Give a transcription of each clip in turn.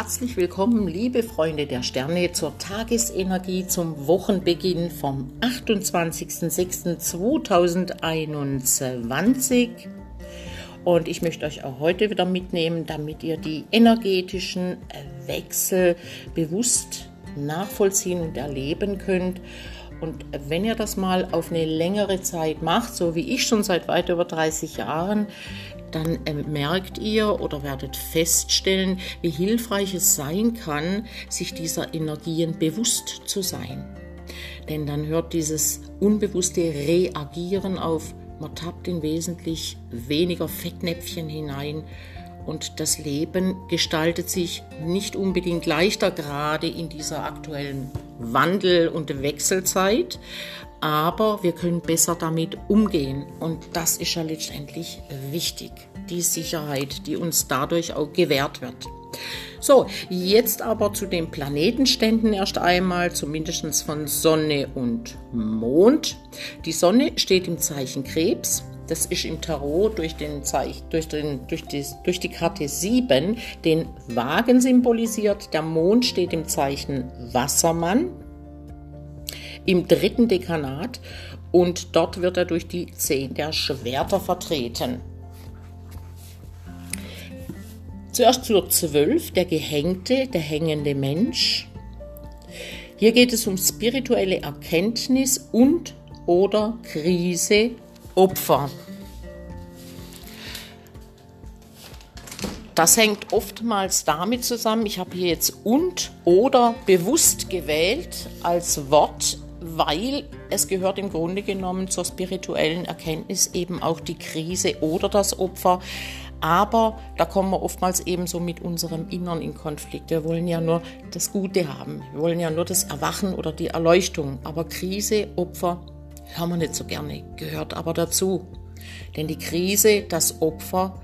Herzlich willkommen, liebe Freunde der Sterne, zur Tagesenergie zum Wochenbeginn vom 28.06.2021. Und ich möchte euch auch heute wieder mitnehmen, damit ihr die energetischen Wechsel bewusst nachvollziehen und erleben könnt. Und wenn ihr das mal auf eine längere Zeit macht, so wie ich schon seit weit über 30 Jahren, dann äh, merkt ihr oder werdet feststellen, wie hilfreich es sein kann, sich dieser Energien bewusst zu sein. Denn dann hört dieses unbewusste Reagieren auf, man tappt in wesentlich weniger Fettnäpfchen hinein und das Leben gestaltet sich nicht unbedingt leichter, gerade in dieser aktuellen Wandel- und Wechselzeit, aber wir können besser damit umgehen. Und das ist ja letztendlich wichtig, die Sicherheit, die uns dadurch auch gewährt wird. So, jetzt aber zu den Planetenständen erst einmal, zumindest von Sonne und Mond. Die Sonne steht im Zeichen Krebs. Das ist im Tarot durch, den Zeich, durch, den, durch, die, durch die Karte 7 den Wagen symbolisiert. Der Mond steht im Zeichen Wassermann im dritten Dekanat und dort wird er durch die Zehn der Schwerter vertreten. Zuerst zur Zwölf, der Gehängte, der hängende Mensch. Hier geht es um spirituelle Erkenntnis und oder Krise, Opfer. Das hängt oftmals damit zusammen, ich habe hier jetzt und oder bewusst gewählt als Wort weil es gehört im Grunde genommen zur spirituellen Erkenntnis eben auch die Krise oder das Opfer. Aber da kommen wir oftmals eben so mit unserem Innern in Konflikt. Wir wollen ja nur das Gute haben. Wir wollen ja nur das Erwachen oder die Erleuchtung. Aber Krise, Opfer hören wir nicht so gerne, gehört aber dazu. Denn die Krise, das Opfer,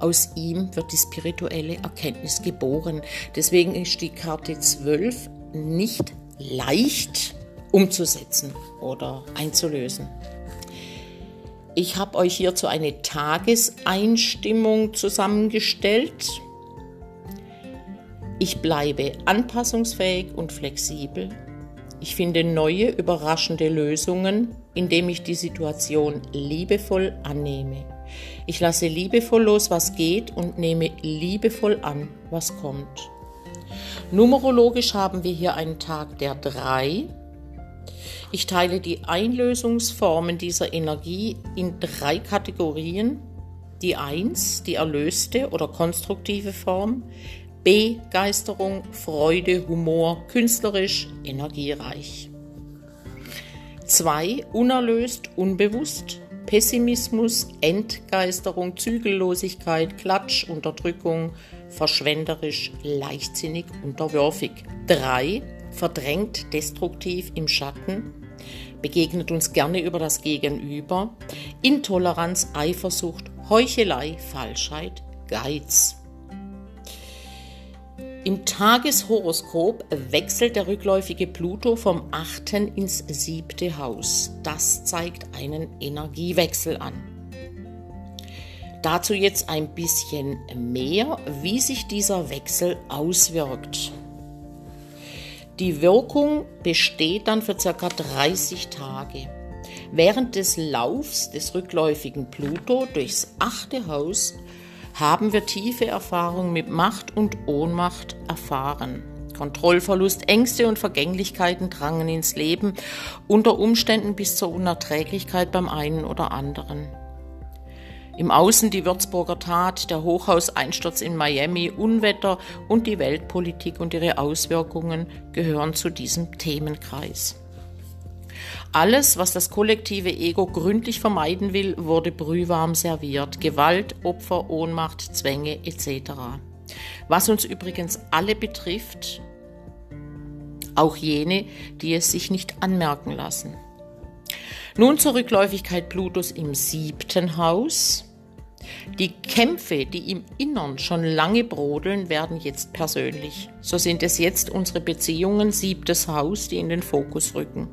aus ihm wird die spirituelle Erkenntnis geboren. Deswegen ist die Karte 12 nicht leicht umzusetzen oder einzulösen. Ich habe euch hierzu eine Tageseinstimmung zusammengestellt. Ich bleibe anpassungsfähig und flexibel. Ich finde neue, überraschende Lösungen, indem ich die Situation liebevoll annehme. Ich lasse liebevoll los, was geht und nehme liebevoll an, was kommt. Numerologisch haben wir hier einen Tag der drei, ich teile die Einlösungsformen dieser Energie in drei Kategorien. Die 1, die erlöste oder konstruktive Form. Begeisterung, Freude, Humor, künstlerisch, energiereich. 2, unerlöst, unbewusst. Pessimismus, Entgeisterung, Zügellosigkeit, Klatsch, Unterdrückung, verschwenderisch, leichtsinnig, unterwürfig. 3, verdrängt, destruktiv im Schatten, begegnet uns gerne über das Gegenüber, Intoleranz, Eifersucht, Heuchelei, Falschheit, Geiz. Im Tageshoroskop wechselt der rückläufige Pluto vom 8. ins 7. Haus. Das zeigt einen Energiewechsel an. Dazu jetzt ein bisschen mehr, wie sich dieser Wechsel auswirkt. Die Wirkung besteht dann für ca. 30 Tage. Während des Laufs des rückläufigen Pluto durchs achte Haus haben wir tiefe Erfahrungen mit Macht und Ohnmacht erfahren. Kontrollverlust, Ängste und Vergänglichkeiten drangen ins Leben, unter Umständen bis zur Unerträglichkeit beim einen oder anderen. Im Außen die Würzburger Tat, der Hochhauseinsturz in Miami, Unwetter und die Weltpolitik und ihre Auswirkungen gehören zu diesem Themenkreis. Alles, was das kollektive Ego gründlich vermeiden will, wurde brühwarm serviert. Gewalt, Opfer, Ohnmacht, Zwänge etc. Was uns übrigens alle betrifft, auch jene, die es sich nicht anmerken lassen. Nun zur Rückläufigkeit Plutos im siebten Haus. Die Kämpfe, die im Innern schon lange brodeln, werden jetzt persönlich. So sind es jetzt unsere Beziehungen, siebtes Haus, die in den Fokus rücken.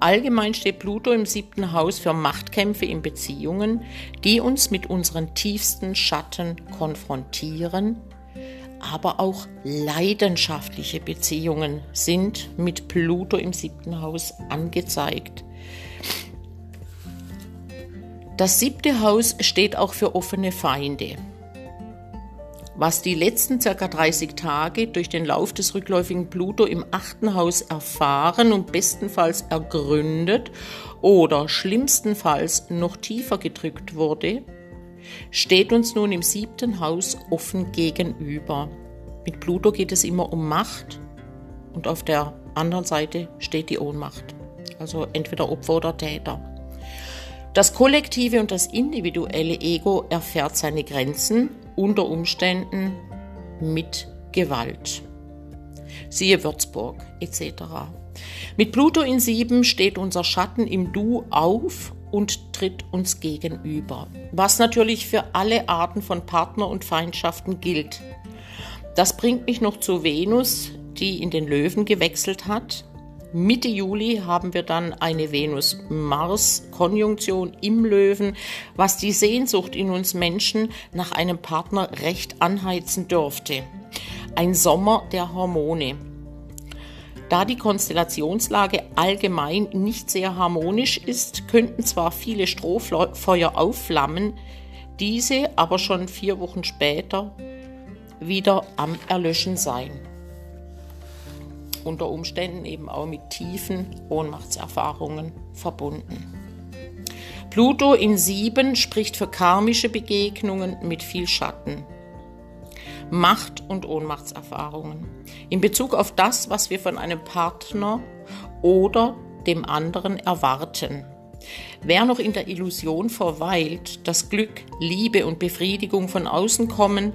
Allgemein steht Pluto im siebten Haus für Machtkämpfe in Beziehungen, die uns mit unseren tiefsten Schatten konfrontieren, aber auch leidenschaftliche Beziehungen sind mit Pluto im siebten Haus angezeigt. Das siebte Haus steht auch für offene Feinde. Was die letzten ca. 30 Tage durch den Lauf des rückläufigen Pluto im achten Haus erfahren und bestenfalls ergründet oder schlimmstenfalls noch tiefer gedrückt wurde, steht uns nun im siebten Haus offen gegenüber. Mit Pluto geht es immer um Macht und auf der anderen Seite steht die Ohnmacht. Also entweder Opfer oder Täter. Das kollektive und das individuelle Ego erfährt seine Grenzen unter Umständen mit Gewalt. Siehe Würzburg etc. Mit Pluto in Sieben steht unser Schatten im Du auf und tritt uns gegenüber, was natürlich für alle Arten von Partner und Feindschaften gilt. Das bringt mich noch zu Venus, die in den Löwen gewechselt hat. Mitte Juli haben wir dann eine Venus-Mars-Konjunktion im Löwen, was die Sehnsucht in uns Menschen nach einem Partner recht anheizen dürfte. Ein Sommer der Hormone. Da die Konstellationslage allgemein nicht sehr harmonisch ist, könnten zwar viele Strohfeuer aufflammen, diese aber schon vier Wochen später wieder am Erlöschen sein. Unter Umständen eben auch mit tiefen Ohnmachtserfahrungen verbunden. Pluto in sieben spricht für karmische Begegnungen mit viel Schatten. Macht- und Ohnmachtserfahrungen. In Bezug auf das, was wir von einem Partner oder dem anderen erwarten. Wer noch in der Illusion verweilt, dass Glück, Liebe und Befriedigung von außen kommen,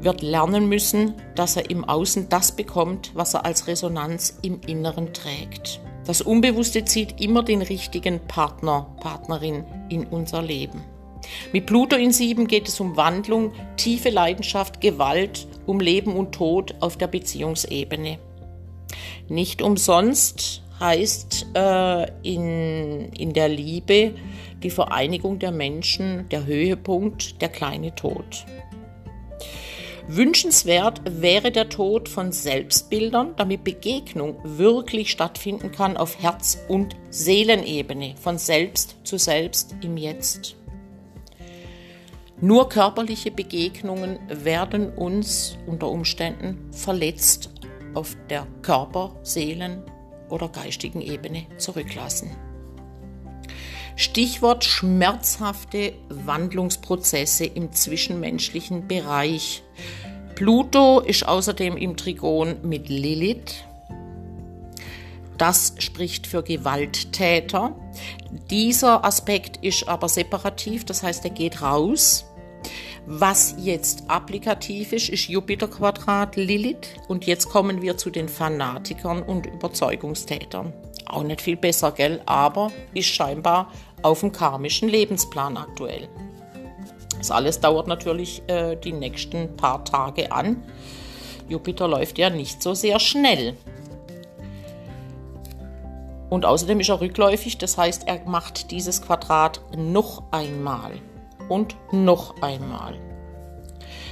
wird lernen müssen, dass er im Außen das bekommt, was er als Resonanz im Inneren trägt. Das Unbewusste zieht immer den richtigen Partner, Partnerin in unser Leben. Mit Pluto in Sieben geht es um Wandlung, tiefe Leidenschaft, Gewalt, um Leben und Tod auf der Beziehungsebene. Nicht umsonst heißt äh, in, in der Liebe die Vereinigung der Menschen der Höhepunkt, der kleine Tod. Wünschenswert wäre der Tod von Selbstbildern, damit Begegnung wirklich stattfinden kann auf Herz- und Seelenebene, von selbst zu selbst im Jetzt. Nur körperliche Begegnungen werden uns unter Umständen verletzt auf der Körper-, Seelen- oder geistigen Ebene zurücklassen. Stichwort schmerzhafte Wandlungsprozesse im zwischenmenschlichen Bereich. Pluto ist außerdem im Trigon mit Lilith. Das spricht für Gewalttäter. Dieser Aspekt ist aber separativ, das heißt, er geht raus. Was jetzt applikativ ist, ist Jupiter Quadrat Lilith. Und jetzt kommen wir zu den Fanatikern und Überzeugungstätern. Auch nicht viel besser, gell? Aber ist scheinbar auf dem karmischen Lebensplan aktuell. Das alles dauert natürlich äh, die nächsten paar Tage an. Jupiter läuft ja nicht so sehr schnell. Und außerdem ist er rückläufig, das heißt, er macht dieses Quadrat noch einmal und noch einmal.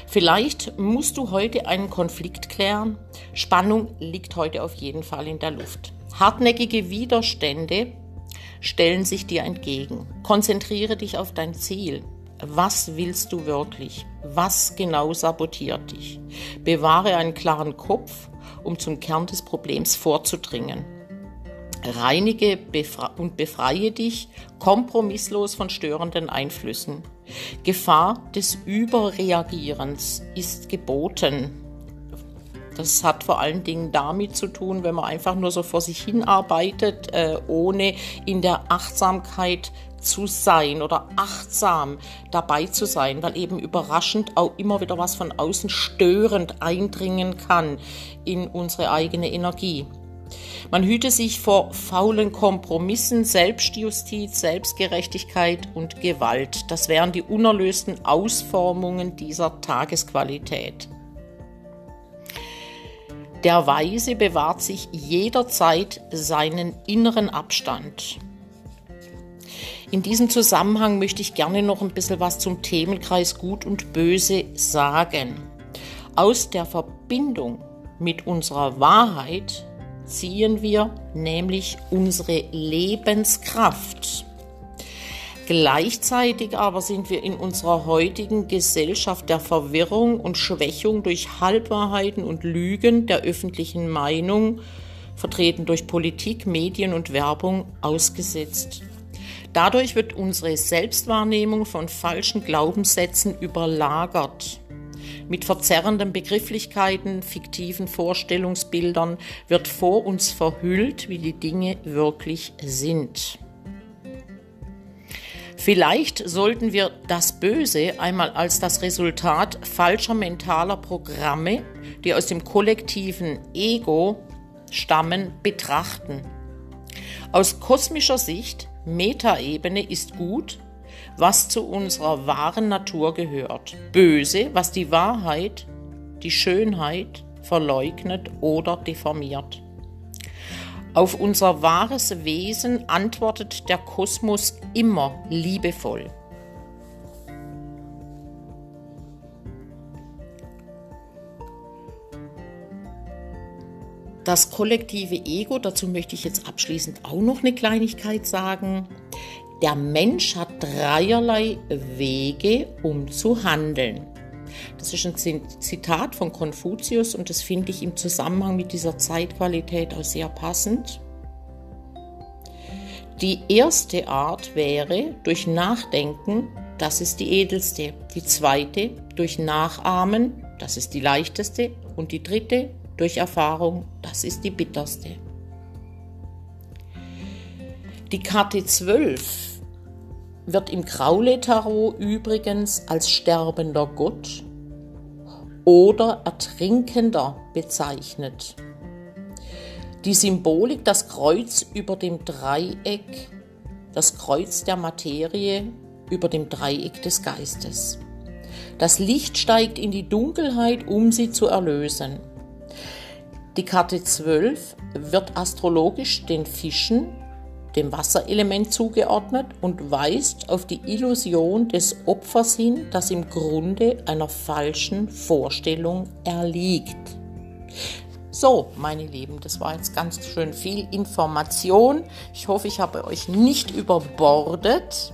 Vielleicht musst du heute einen Konflikt klären. Spannung liegt heute auf jeden Fall in der Luft. Hartnäckige Widerstände stellen sich dir entgegen. Konzentriere dich auf dein Ziel. Was willst du wirklich? Was genau sabotiert dich? Bewahre einen klaren Kopf, um zum Kern des Problems vorzudringen. Reinige und befreie dich kompromisslos von störenden Einflüssen. Gefahr des Überreagierens ist geboten. Das hat vor allen Dingen damit zu tun, wenn man einfach nur so vor sich hin arbeitet, äh, ohne in der Achtsamkeit zu sein oder achtsam dabei zu sein, weil eben überraschend auch immer wieder was von außen störend eindringen kann in unsere eigene Energie. Man hüte sich vor faulen Kompromissen, Selbstjustiz, Selbstgerechtigkeit und Gewalt. Das wären die unerlösten Ausformungen dieser Tagesqualität. Der Weise bewahrt sich jederzeit seinen inneren Abstand. In diesem Zusammenhang möchte ich gerne noch ein bisschen was zum Themenkreis Gut und Böse sagen. Aus der Verbindung mit unserer Wahrheit ziehen wir nämlich unsere Lebenskraft. Gleichzeitig aber sind wir in unserer heutigen Gesellschaft der Verwirrung und Schwächung durch Halbwahrheiten und Lügen der öffentlichen Meinung, vertreten durch Politik, Medien und Werbung, ausgesetzt. Dadurch wird unsere Selbstwahrnehmung von falschen Glaubenssätzen überlagert. Mit verzerrenden Begrifflichkeiten, fiktiven Vorstellungsbildern wird vor uns verhüllt, wie die Dinge wirklich sind. Vielleicht sollten wir das Böse einmal als das Resultat falscher mentaler Programme, die aus dem kollektiven Ego stammen, betrachten. Aus kosmischer Sicht, Metaebene ist gut, was zu unserer wahren Natur gehört. Böse, was die Wahrheit, die Schönheit verleugnet oder deformiert. Auf unser wahres Wesen antwortet der Kosmos immer liebevoll. Das kollektive Ego, dazu möchte ich jetzt abschließend auch noch eine Kleinigkeit sagen. Der Mensch hat dreierlei Wege, um zu handeln. Das ist ein Zitat von Konfuzius und das finde ich im Zusammenhang mit dieser Zeitqualität auch sehr passend. Die erste Art wäre durch Nachdenken, das ist die edelste. Die zweite durch Nachahmen, das ist die leichteste. Und die dritte durch Erfahrung, das ist die bitterste. Die Karte 12 wird im Kraule-Tarot übrigens als sterbender Gott oder ertrinkender bezeichnet. Die Symbolik, das Kreuz über dem Dreieck, das Kreuz der Materie über dem Dreieck des Geistes. Das Licht steigt in die Dunkelheit, um sie zu erlösen. Die Karte 12 wird astrologisch den Fischen dem Wasserelement zugeordnet und weist auf die Illusion des Opfers hin, das im Grunde einer falschen Vorstellung erliegt. So, meine Lieben, das war jetzt ganz schön viel Information. Ich hoffe, ich habe euch nicht überbordet.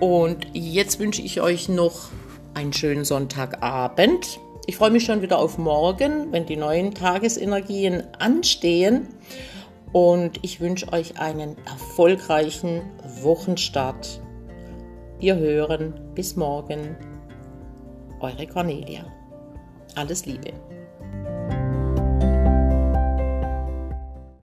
Und jetzt wünsche ich euch noch einen schönen Sonntagabend. Ich freue mich schon wieder auf morgen, wenn die neuen Tagesenergien anstehen und ich wünsche euch einen erfolgreichen Wochenstart. Wir hören bis morgen. Eure Cornelia. Alles Liebe.